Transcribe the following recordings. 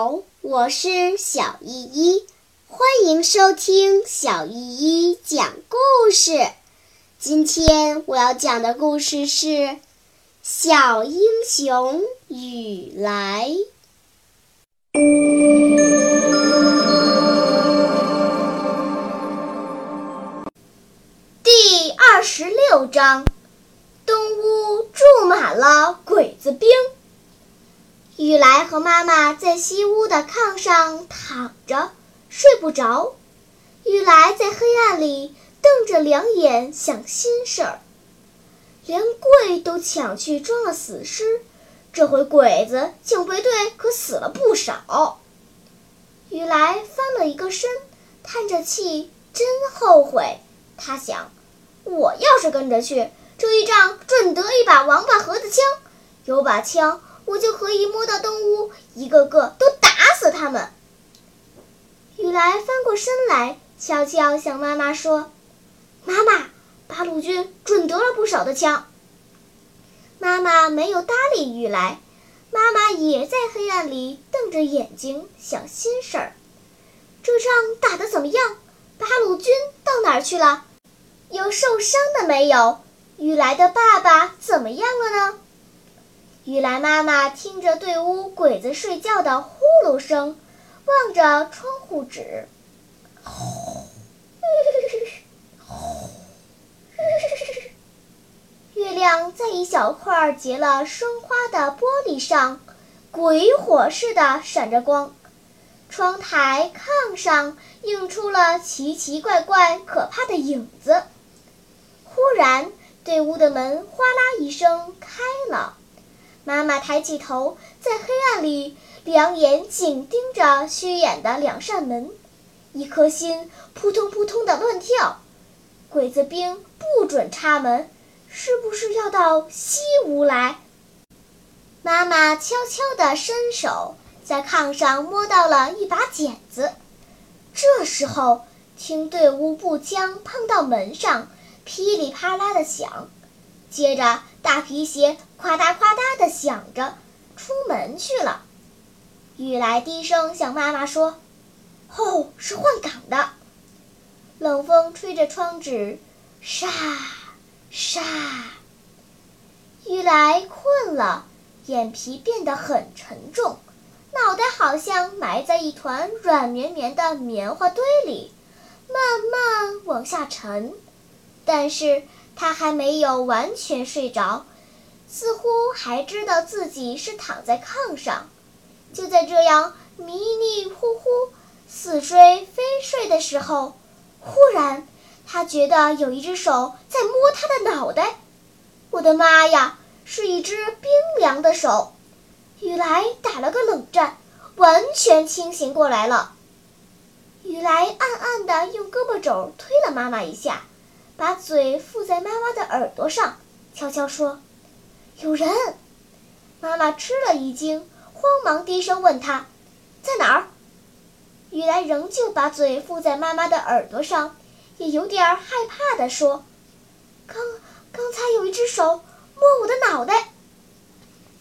好，我是小依依，欢迎收听小依依讲故事。今天我要讲的故事是《小英雄雨来》第二十六章：东屋住满了鬼子兵。雨来和妈妈在西屋的炕上躺着，睡不着。雨来在黑暗里瞪着两眼想心事儿，连柜都抢去装了死尸，这回鬼子警备队可死了不少。雨来翻了一个身，叹着气，真后悔。他想，我要是跟着去，这一仗准得一把王八盒子枪，有把枪。我就可以摸到东屋，一个个都打死他们。雨来翻过身来，悄悄向妈妈说：“妈妈，八路军准得了不少的枪。”妈妈没有搭理雨来，妈妈也在黑暗里瞪着眼睛想心事儿。这仗打得怎么样？八路军到哪儿去了？有受伤的没有？雨来的爸爸怎么样了呢？雨来妈妈听着对屋鬼子睡觉的呼噜声，望着窗户纸。月亮在一小块结了霜花的玻璃上，鬼火似的闪着光。窗台、炕上映出了奇奇怪怪、可怕的影子。忽然，对屋的门哗啦一声开了。妈妈抬起头，在黑暗里，两眼紧盯着虚掩的两扇门，一颗心扑通扑通的乱跳。鬼子兵不准插门，是不是要到西屋来？妈妈悄悄地伸手，在炕上摸到了一把剪子。这时候，听队伍步枪碰到门上，噼里啪啦的响。接着，大皮鞋夸嗒夸嗒地响着，出门去了。雨来低声向妈妈说：“哦，是换岗的。”冷风吹着窗纸，沙沙。雨来困了，眼皮变得很沉重，脑袋好像埋在一团软绵绵的棉花堆里，慢慢往下沉。但是。他还没有完全睡着，似乎还知道自己是躺在炕上。就在这样迷迷糊糊、似睡非睡的时候，忽然他觉得有一只手在摸他的脑袋。我的妈呀，是一只冰凉的手！雨来打了个冷战，完全清醒过来了。雨来暗暗地用胳膊肘推了妈妈一下。把嘴附在妈妈的耳朵上，悄悄说：“有人。”妈妈吃了一惊，慌忙低声问他：“在哪儿？”雨来仍旧把嘴附在妈妈的耳朵上，也有点害怕地说：“刚刚才有一只手摸我的脑袋。”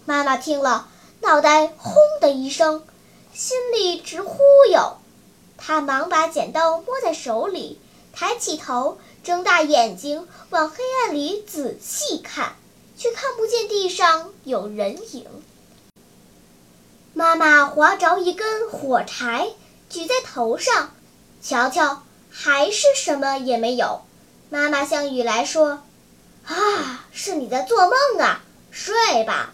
妈妈听了，脑袋轰的一声，心里直忽悠。她忙把剪刀摸在手里，抬起头。睁大眼睛往黑暗里仔细看，却看不见地上有人影。妈妈划着一根火柴，举在头上，瞧瞧，还是什么也没有。妈妈向雨来说：“啊，是你在做梦啊，睡吧。”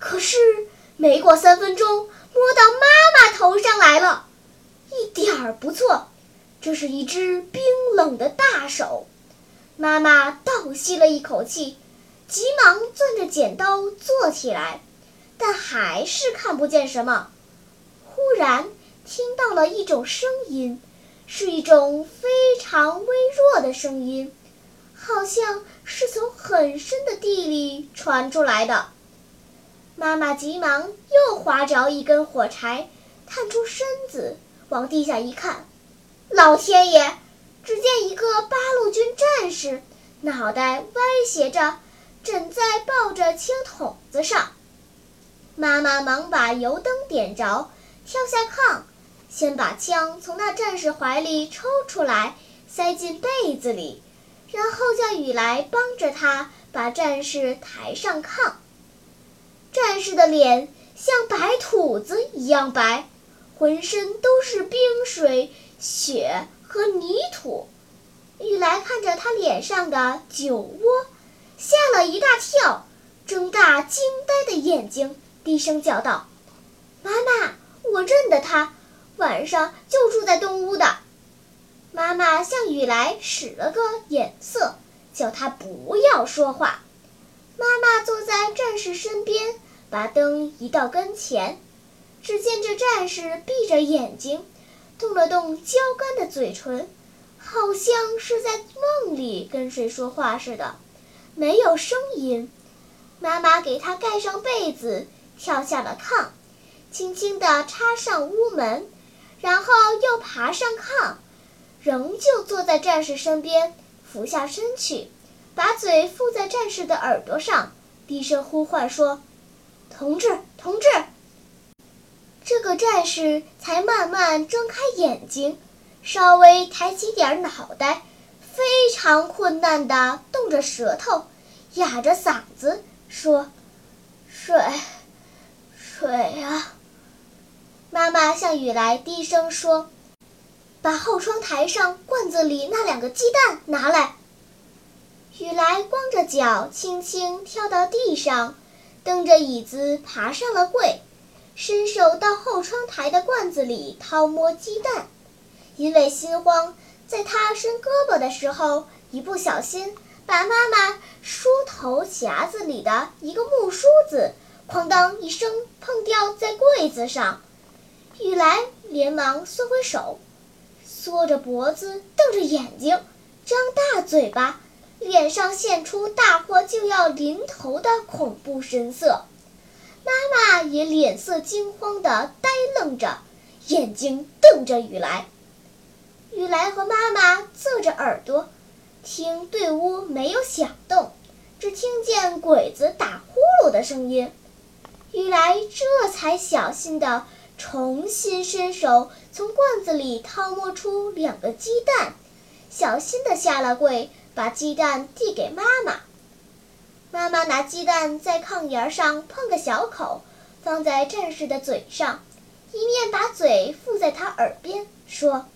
可是没过三分钟，摸到妈妈头上来了，一点儿不错。这是一只冰冷的大手，妈妈倒吸了一口气，急忙攥着剪刀坐起来，但还是看不见什么。忽然听到了一种声音，是一种非常微弱的声音，好像是从很深的地里传出来的。妈妈急忙又划着一根火柴，探出身子往地下一看。老天爷！只见一个八路军战士，脑袋歪斜着，枕在抱着枪筒子上。妈妈忙把油灯点着，跳下炕，先把枪从那战士怀里抽出来，塞进被子里，然后叫雨来帮着他把战士抬上炕。战士的脸像白土子一样白，浑身都是冰水、雪和泥土。雨来看着他脸上的酒窝，吓了一大跳，睁大惊呆的眼睛，低声叫道：“妈妈，我认得他，晚上就住在东屋的。”妈妈向雨来使了个眼色，叫他不要说话。妈妈坐在战士身边，把灯移到跟前，只见这战士闭着眼睛，动了动焦干的嘴唇。好像是在梦里跟谁说话似的，没有声音。妈妈给他盖上被子，跳下了炕，轻轻地插上屋门，然后又爬上炕，仍旧坐在战士身边，俯下身去，把嘴附在战士的耳朵上，低声呼唤说：“同志，同志。”这个战士才慢慢睁开眼睛。稍微抬起点脑袋，非常困难地动着舌头，哑着嗓子说：“水，水啊！”妈妈向雨来低声说：“把后窗台上罐子里那两个鸡蛋拿来。”雨来光着脚，轻轻跳到地上，蹬着椅子爬上了柜，伸手到后窗台的罐子里掏摸鸡蛋。因为心慌，在他伸胳膊的时候，一不小心把妈妈梳头匣子里的一个木梳子“哐当”一声碰掉在柜子上。雨来连忙缩回手，缩着脖子，瞪着眼睛，张大嘴巴，脸上现出大祸就要临头的恐怖神色。妈妈也脸色惊慌地呆愣着，眼睛瞪着雨来。雨来和妈妈侧着耳朵，听对屋没有响动，只听见鬼子打呼噜的声音。雨来这才小心地重新伸手，从罐子里掏摸出两个鸡蛋，小心地下了柜，把鸡蛋递给妈妈。妈妈拿鸡蛋在炕沿上碰个小口，放在战士的嘴上，一面把嘴附在他耳边说。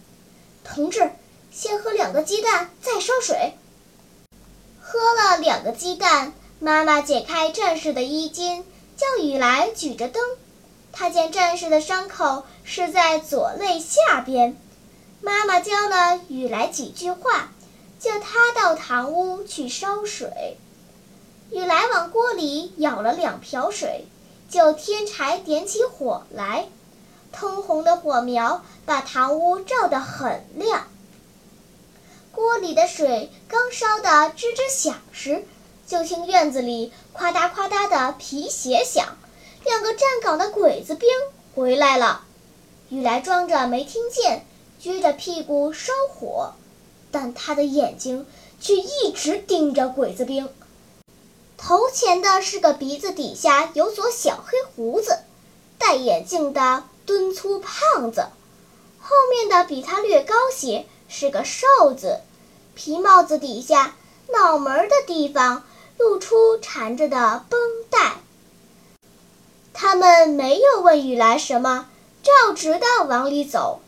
同志，先喝两个鸡蛋，再烧水。喝了两个鸡蛋，妈妈解开战士的衣襟，叫雨来举着灯。他见战士的伤口是在左肋下边，妈妈教了雨来几句话，叫他到堂屋去烧水。雨来往锅里舀了两瓢水，就添柴点起火来。通红的火苗把堂屋照得很亮。锅里的水刚烧得吱吱响时，就听院子里夸嗒夸嗒的皮鞋响，两个站岗的鬼子兵回来了。雨来装着没听见，撅着屁股烧火，但他的眼睛却一直盯着鬼子兵。头前的是个鼻子底下有撮小黑胡子，戴眼镜的。敦粗胖子，后面的比他略高些，是个瘦子，皮帽子底下脑门的地方露出缠着的绷带。他们没有问雨来什么，照直的往里走。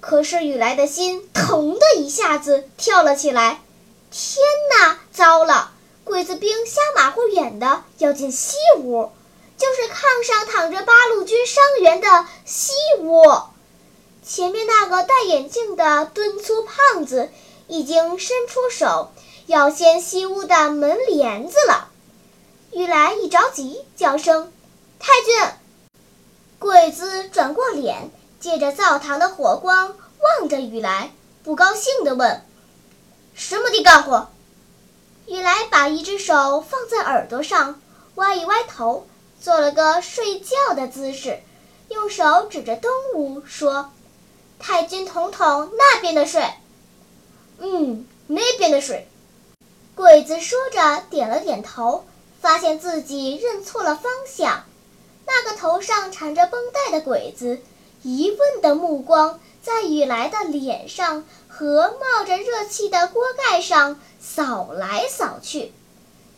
可是雨来的心腾的一下子跳了起来。天哪，糟了！鬼子兵瞎马虎眼的要进西屋。就是炕上躺着八路军伤员的西屋，前面那个戴眼镜的敦粗胖子已经伸出手要掀西屋的门帘子了。雨来一着急，叫声：“太君！”鬼子转过脸，借着灶堂的火光望着雨来，不高兴地问：“什么地干活？”雨来把一只手放在耳朵上，歪一歪头。做了个睡觉的姿势，用手指着东屋说：“太君统统那边的睡。”“嗯，那边的睡。”鬼子说着点了点头，发现自己认错了方向。那个头上缠着绷带的鬼子疑问的目光在雨来的脸上和冒着热气的锅盖上扫来扫去。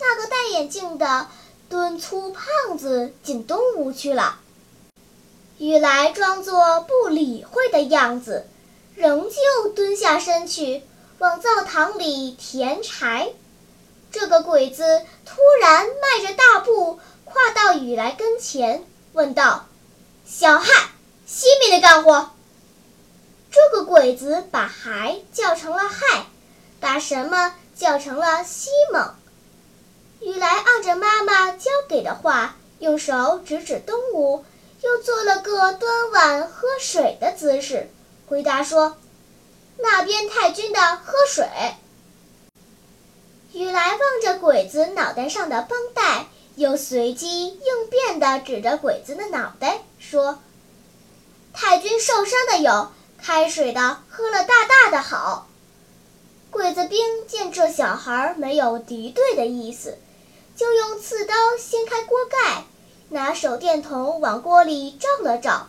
那个戴眼镜的敦粗胖子进东屋去了。雨来装作不理会的样子，仍旧蹲下身去往灶堂里填柴。这个鬼子突然迈着大步跨到雨来跟前，问道：“小汉，西面的干活？”这个鬼子把“孩”叫成了“害”，把什么叫成了“西蒙”。雨来按着妈妈教给的话，用手指指东屋，又做了个端碗喝水的姿势，回答说：“那边太君的喝水。”雨来望着鬼子脑袋上的绷带，又随机应变地指着鬼子的脑袋说：“太君受伤的有，开水的喝了大大的好。”鬼子兵见这小孩没有敌对的意思，就用刺刀掀开锅盖，拿手电筒往锅里照了照，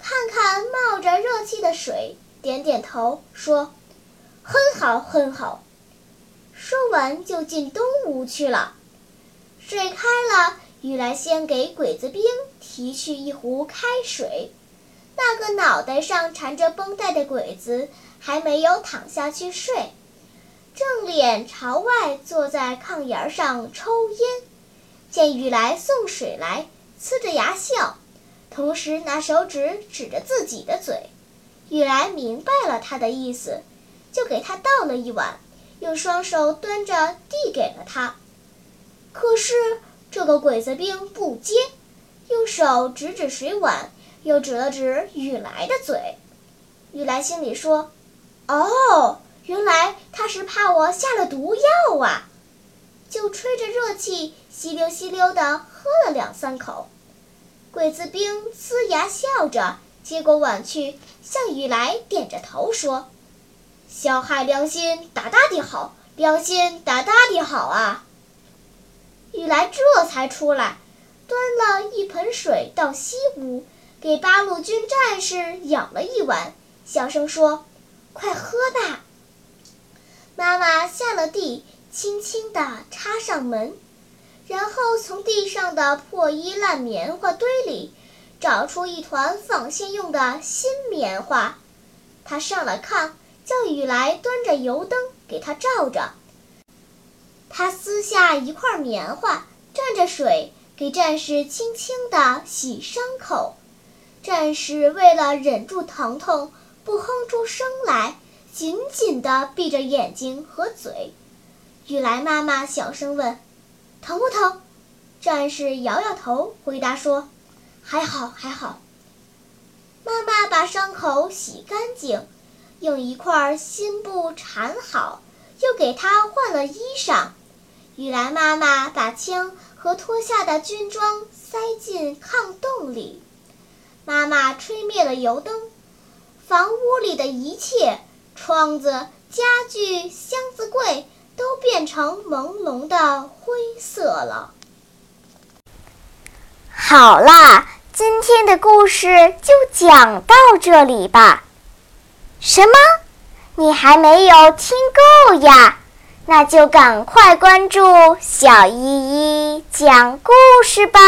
看看冒着热气的水，点点头说：“很好，很好。”说完，就进东屋去了。水开了，雨来先给鬼子兵提去一壶开水。那个脑袋上缠着绷带的鬼子还没有躺下去睡，正脸朝外坐在炕沿上抽烟。见雨来送水来，呲着牙笑，同时拿手指指着自己的嘴。雨来明白了他的意思，就给他倒了一碗。用双手端着递给了他，可是这个鬼子兵不接，用手指指水碗，又指了指雨来的嘴。雨来心里说：“哦，原来他是怕我下了毒药啊！”就吹着热气，吸溜吸溜地喝了两三口。鬼子兵呲牙笑着接过碗去，向雨来点着头说。小孩良心大大的好，良心大大的好啊！雨来这才出来，端了一盆水到西屋，给八路军战士舀了一碗，小声说：“快喝吧。”妈妈下了地，轻轻地插上门，然后从地上的破衣烂棉花堆里找出一团纺线用的新棉花，她上了炕。叫雨来端着油灯给他照着。他撕下一块棉花，蘸着水给战士轻轻地洗伤口。战士为了忍住疼痛，不哼出声来，紧紧地闭着眼睛和嘴。雨来妈妈小声问：“疼不疼？”战士摇摇头，回答说：“还好，还好。”妈妈把伤口洗干净。用一块新布缠好，又给他换了衣裳。雨来妈妈把枪和脱下的军装塞进炕洞里。妈妈吹灭了油灯，房屋里的一切——窗子、家具、箱子、柜——都变成朦胧的灰色了。好啦，今天的故事就讲到这里吧。什么？你还没有听够呀？那就赶快关注小依依讲故事吧。